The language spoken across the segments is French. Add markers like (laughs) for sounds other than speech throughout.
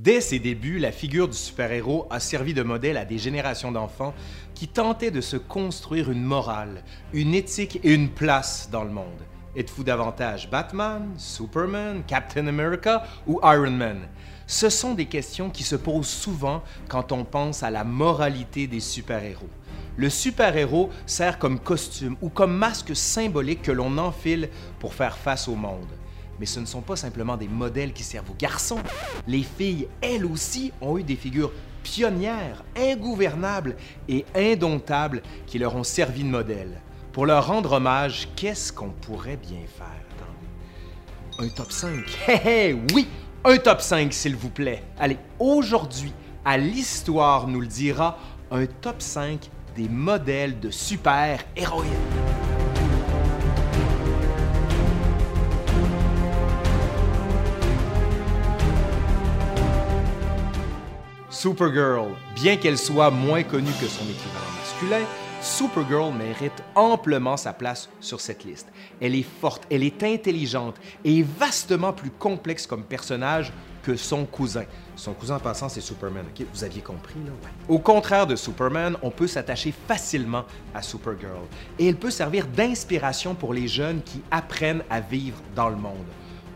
Dès ses débuts, la figure du super-héros a servi de modèle à des générations d'enfants qui tentaient de se construire une morale, une éthique et une place dans le monde. Êtes-vous davantage Batman, Superman, Captain America ou Iron Man? Ce sont des questions qui se posent souvent quand on pense à la moralité des super-héros. Le super-héros sert comme costume ou comme masque symbolique que l'on enfile pour faire face au monde. Mais ce ne sont pas simplement des modèles qui servent aux garçons. Les filles, elles aussi, ont eu des figures pionnières, ingouvernables et indomptables qui leur ont servi de modèle. Pour leur rendre hommage, qu'est-ce qu'on pourrait bien faire? Un top 5? (laughs) Hé hé, oui! Un top 5, s'il vous plaît. Allez, aujourd'hui, à l'Histoire nous le dira, un top 5 des modèles de super-héroïnes. Supergirl, bien qu'elle soit moins connue que son équivalent masculin, Supergirl mérite amplement sa place sur cette liste. Elle est forte, elle est intelligente et vastement plus complexe comme personnage que son cousin. Son cousin en passant, c'est Superman, ok? Vous aviez compris, là? Au contraire de Superman, on peut s'attacher facilement à Supergirl et elle peut servir d'inspiration pour les jeunes qui apprennent à vivre dans le monde.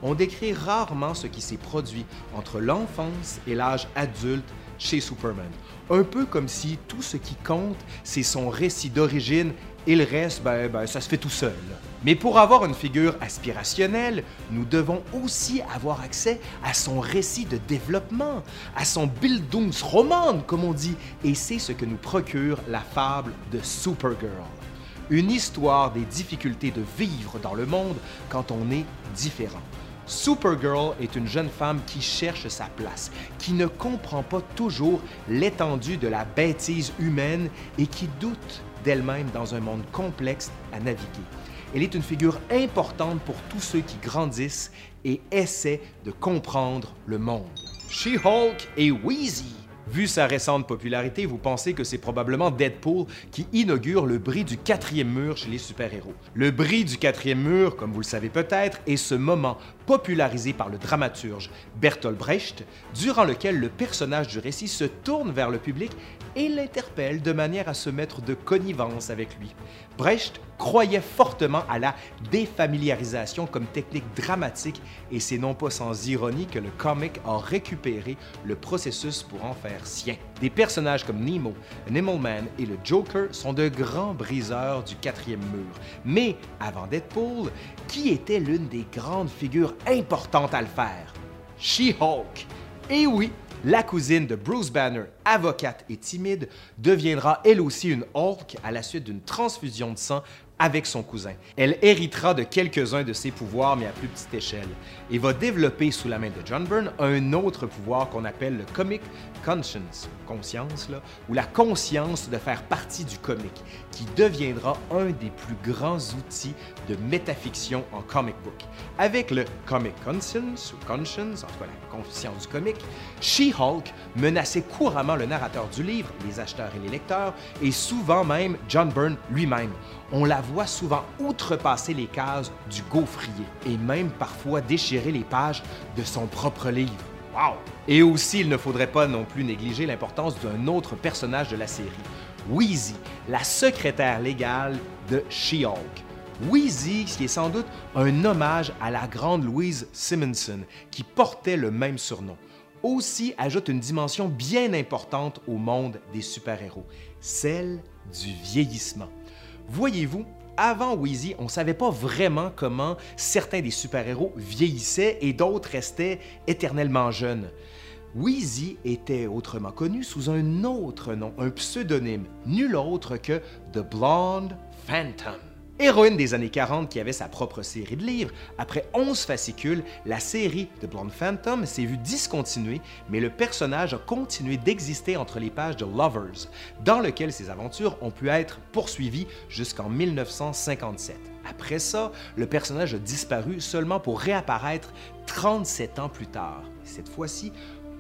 On décrit rarement ce qui s'est produit entre l'enfance et l'âge adulte chez Superman. Un peu comme si tout ce qui compte, c'est son récit d'origine et le reste, ben, ben, ça se fait tout seul. Mais pour avoir une figure aspirationnelle, nous devons aussi avoir accès à son récit de développement, à son Bildungsroman, comme on dit, et c'est ce que nous procure la fable de Supergirl. Une histoire des difficultés de vivre dans le monde quand on est différent. Supergirl est une jeune femme qui cherche sa place, qui ne comprend pas toujours l'étendue de la bêtise humaine et qui doute d'elle-même dans un monde complexe à naviguer. Elle est une figure importante pour tous ceux qui grandissent et essaient de comprendre le monde. She-Hulk et Wheezy Vu sa récente popularité, vous pensez que c'est probablement Deadpool qui inaugure le bris du quatrième mur chez les super-héros. Le bris du quatrième mur, comme vous le savez peut-être, est ce moment popularisé par le dramaturge Bertolt Brecht, durant lequel le personnage du récit se tourne vers le public et l'interpelle de manière à se mettre de connivence avec lui. Brecht croyait fortement à la défamiliarisation comme technique dramatique et c'est non pas sans ironie que le comic a récupéré le processus pour en faire sien. Des personnages comme Nemo, Man et le Joker sont de grands briseurs du quatrième mur. Mais avant Deadpool, qui était l'une des grandes figures importantes à le faire? She-Hulk. Et oui, la cousine de Bruce Banner, avocate et timide, deviendra elle aussi une Hulk à la suite d'une transfusion de sang avec son cousin. Elle héritera de quelques-uns de ses pouvoirs, mais à plus petite échelle, et va développer sous la main de John Byrne un autre pouvoir qu'on appelle le comic conscience, ou la conscience de faire partie du comic, qui deviendra un des plus grands outils de métafiction en comic book. Avec le comic conscience, ou conscience, en tout cas la conscience du comic, She-Hulk menaçait couramment le narrateur du livre, les acheteurs et les lecteurs, et souvent même John Byrne lui-même on la voit souvent outrepasser les cases du gaufrier et même parfois déchirer les pages de son propre livre. Wow! Et aussi, il ne faudrait pas non plus négliger l'importance d'un autre personnage de la série, Wheezy, la secrétaire légale de She-Hulk. Wheezy, qui est sans doute un hommage à la grande Louise Simonson, qui portait le même surnom, aussi ajoute une dimension bien importante au monde des super-héros, celle du vieillissement. Voyez-vous, avant Wheezy, on ne savait pas vraiment comment certains des super-héros vieillissaient et d'autres restaient éternellement jeunes. Wheezy était autrement connu sous un autre nom, un pseudonyme, nul autre que The Blonde Phantom. Héroïne des années 40 qui avait sa propre série de livres, après 11 fascicules, la série de Blonde Phantom s'est vue discontinuer, mais le personnage a continué d'exister entre les pages de Lovers, dans lequel ses aventures ont pu être poursuivies jusqu'en 1957. Après ça, le personnage a disparu seulement pour réapparaître 37 ans plus tard. Cette fois-ci,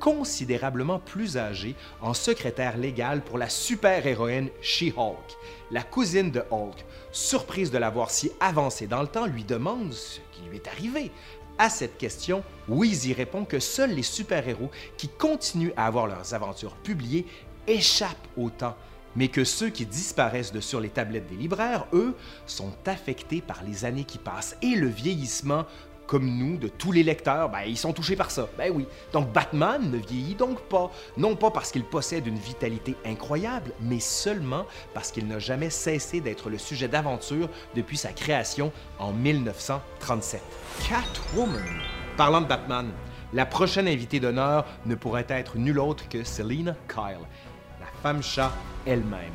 considérablement plus âgé en secrétaire légal pour la super-héroïne She-Hulk. La cousine de Hulk, surprise de la voir si avancée dans le temps, lui demande ce qui lui est arrivé. À cette question, Weezy répond que seuls les super-héros qui continuent à avoir leurs aventures publiées échappent au temps, mais que ceux qui disparaissent de sur les tablettes des libraires, eux, sont affectés par les années qui passent et le vieillissement comme nous, de tous les lecteurs, ben, ils sont touchés par ça. Ben oui. Donc Batman ne vieillit donc pas. Non pas parce qu'il possède une vitalité incroyable, mais seulement parce qu'il n'a jamais cessé d'être le sujet d'aventure depuis sa création en 1937. Catwoman. Parlant de Batman, la prochaine invitée d'honneur ne pourrait être nulle autre que Selina Kyle, la femme chat elle-même.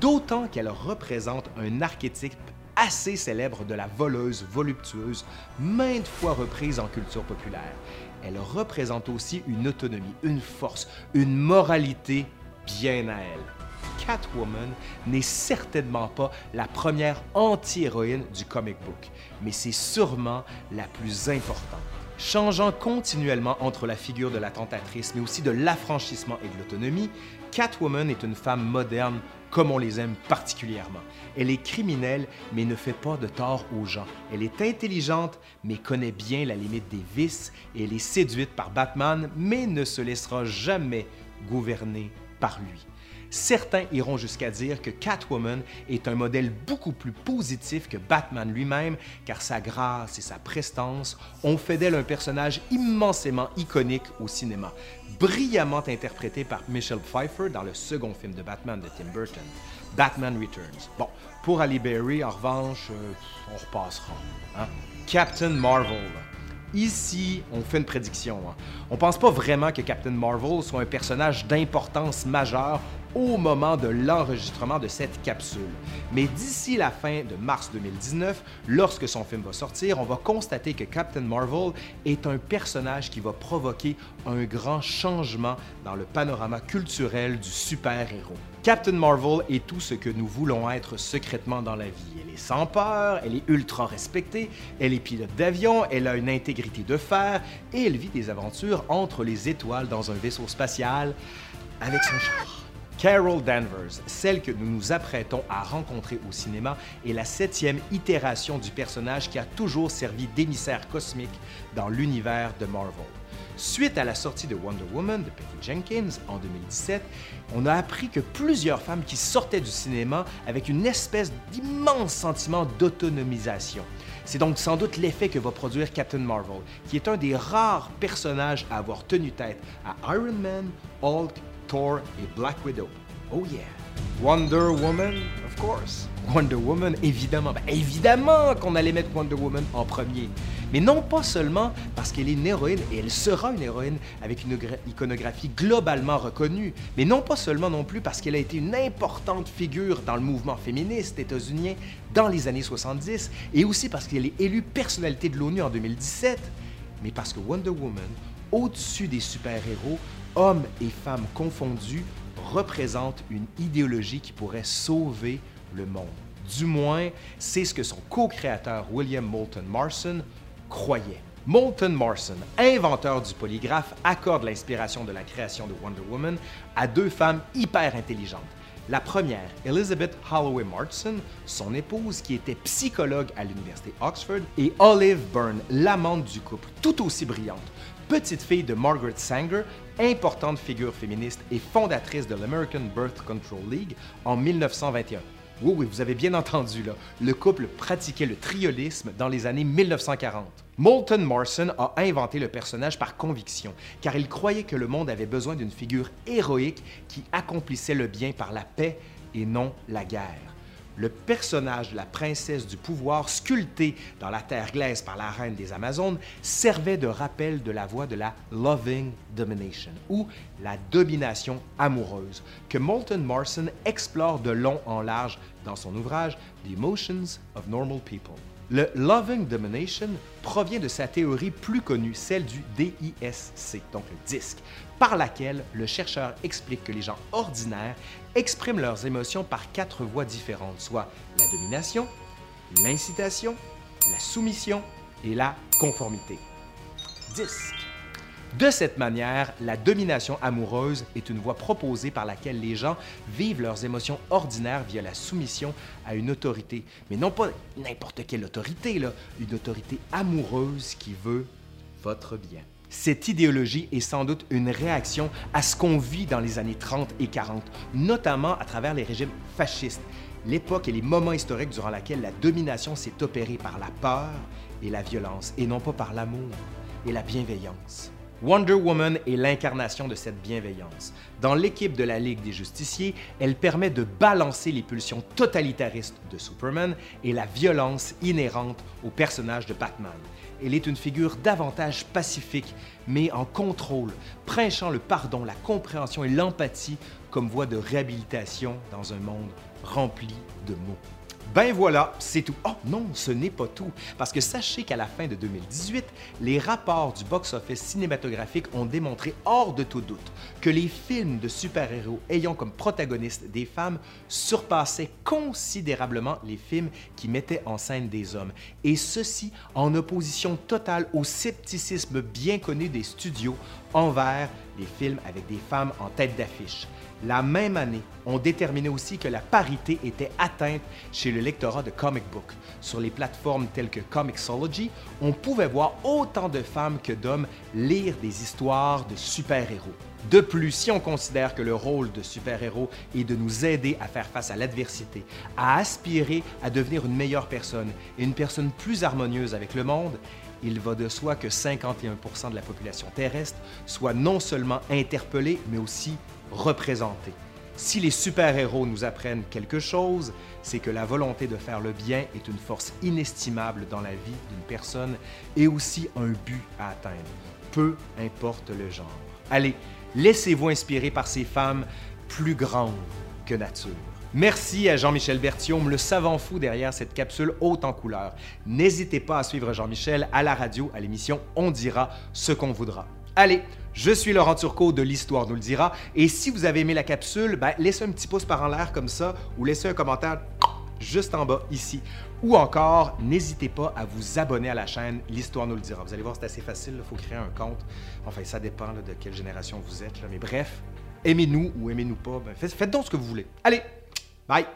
D'autant qu'elle représente un archétype assez célèbre de la voleuse voluptueuse, maintes fois reprise en culture populaire. Elle représente aussi une autonomie, une force, une moralité bien à elle. Catwoman n'est certainement pas la première anti-héroïne du comic book, mais c'est sûrement la plus importante. Changeant continuellement entre la figure de la tentatrice, mais aussi de l'affranchissement et de l'autonomie, Catwoman est une femme moderne comme on les aime particulièrement. Elle est criminelle, mais ne fait pas de tort aux gens. Elle est intelligente, mais connaît bien la limite des vices, elle est séduite par Batman, mais ne se laissera jamais gouverner par lui. Certains iront jusqu'à dire que Catwoman est un modèle beaucoup plus positif que Batman lui-même, car sa grâce et sa prestance ont fait d'elle un personnage immensément iconique au cinéma, brillamment interprété par Michelle Pfeiffer dans le second film de Batman de Tim Burton, Batman Returns. Bon, pour Ali Berry, en revanche, euh, on repassera. Hein? Captain Marvel. Ici, on fait une prédiction. Hein. On pense pas vraiment que Captain Marvel soit un personnage d'importance majeure au moment de l'enregistrement de cette capsule. Mais d'ici la fin de mars 2019, lorsque son film va sortir, on va constater que Captain Marvel est un personnage qui va provoquer un grand changement dans le panorama culturel du super-héros. Captain Marvel est tout ce que nous voulons être secrètement dans la vie. Elle est sans peur, elle est ultra respectée, elle est pilote d'avion, elle a une intégrité de fer et elle vit des aventures entre les étoiles dans un vaisseau spatial avec son char. Carol Danvers, celle que nous nous apprêtons à rencontrer au cinéma, est la septième itération du personnage qui a toujours servi d'émissaire cosmique dans l'univers de Marvel. Suite à la sortie de Wonder Woman de Patty Jenkins en 2017, on a appris que plusieurs femmes qui sortaient du cinéma avec une espèce d'immense sentiment d'autonomisation. C'est donc sans doute l'effet que va produire Captain Marvel, qui est un des rares personnages à avoir tenu tête à Iron Man, Hulk, Thor et Black Widow. Oh yeah! Wonder Woman, of course. Wonder Woman, évidemment. Ben, évidemment qu'on allait mettre Wonder Woman en premier. Mais non pas seulement parce qu'elle est une héroïne, et elle sera une héroïne avec une iconographie globalement reconnue, mais non pas seulement non plus parce qu'elle a été une importante figure dans le mouvement féministe états-unien dans les années 70, et aussi parce qu'elle est élue personnalité de l'ONU en 2017, mais parce que Wonder Woman, au-dessus des super-héros, hommes et femmes confondus, représente une idéologie qui pourrait sauver le monde. Du moins, c'est ce que son co-créateur William Moulton Marson croyait. Moulton Marson, inventeur du polygraphe, accorde l'inspiration de la création de Wonder Woman à deux femmes hyper intelligentes. La première, Elizabeth Holloway Marson, son épouse qui était psychologue à l'université Oxford, et Olive Byrne, l'amante du couple, tout aussi brillante, petite fille de Margaret Sanger, importante figure féministe et fondatrice de l'American Birth Control League en 1921. Oui, oui, vous avez bien entendu, là. Le couple pratiquait le triolisme dans les années 1940. Moulton Marson a inventé le personnage par conviction, car il croyait que le monde avait besoin d'une figure héroïque qui accomplissait le bien par la paix et non la guerre le personnage de la princesse du pouvoir sculpté dans la terre glaise par la reine des Amazones servait de rappel de la voie de la loving domination ou la domination amoureuse que Moulton Marson explore de long en large dans son ouvrage The Emotions of Normal People. Le Loving Domination provient de sa théorie plus connue, celle du DISC, donc le disque, par laquelle le chercheur explique que les gens ordinaires expriment leurs émotions par quatre voies différentes, soit la domination, l'incitation, la soumission et la conformité. Disque. De cette manière, la domination amoureuse est une voie proposée par laquelle les gens vivent leurs émotions ordinaires via la soumission à une autorité, mais non pas n'importe quelle autorité, là, une autorité amoureuse qui veut votre bien. Cette idéologie est sans doute une réaction à ce qu'on vit dans les années 30 et 40, notamment à travers les régimes fascistes, l'époque et les moments historiques durant lesquels la domination s'est opérée par la peur et la violence, et non pas par l'amour et la bienveillance. Wonder Woman est l'incarnation de cette bienveillance. Dans l'équipe de la Ligue des justiciers, elle permet de balancer les pulsions totalitaristes de Superman et la violence inhérente au personnage de Batman. Elle est une figure davantage pacifique, mais en contrôle, prêchant le pardon, la compréhension et l'empathie comme voie de réhabilitation dans un monde rempli de mots. Ben voilà, c'est tout. Oh non, ce n'est pas tout. Parce que sachez qu'à la fin de 2018, les rapports du box-office cinématographique ont démontré hors de tout doute que les films de super-héros ayant comme protagonistes des femmes surpassaient considérablement les films qui mettaient en scène des hommes. Et ceci en opposition totale au scepticisme bien connu des studios envers les films avec des femmes en tête d'affiche. La même année, on déterminait aussi que la parité était atteinte chez le lectorat de comic book. Sur les plateformes telles que Comixology, on pouvait voir autant de femmes que d'hommes lire des histoires de super-héros. De plus, si on considère que le rôle de super-héros est de nous aider à faire face à l'adversité, à aspirer à devenir une meilleure personne et une personne plus harmonieuse avec le monde, il va de soi que 51% de la population terrestre soit non seulement interpellée, mais aussi représenter. Si les super-héros nous apprennent quelque chose, c'est que la volonté de faire le bien est une force inestimable dans la vie d'une personne et aussi un but à atteindre, peu importe le genre. Allez, laissez-vous inspirer par ces femmes plus grandes que nature. Merci à Jean-Michel Berthiaume, le savant fou derrière cette capsule haute en couleur. N'hésitez pas à suivre Jean-Michel à la radio à l'émission On dira ce qu'on voudra. Allez, je suis Laurent Turcot de l'Histoire nous le dira. Et si vous avez aimé la capsule, ben, laissez un petit pouce par en l'air comme ça ou laissez un commentaire juste en bas ici. Ou encore, n'hésitez pas à vous abonner à la chaîne L'Histoire nous le dira. Vous allez voir, c'est assez facile, il faut créer un compte. Enfin, ça dépend de quelle génération vous êtes. Mais bref, aimez-nous ou aimez-nous pas, ben, faites, faites donc ce que vous voulez. Allez, bye!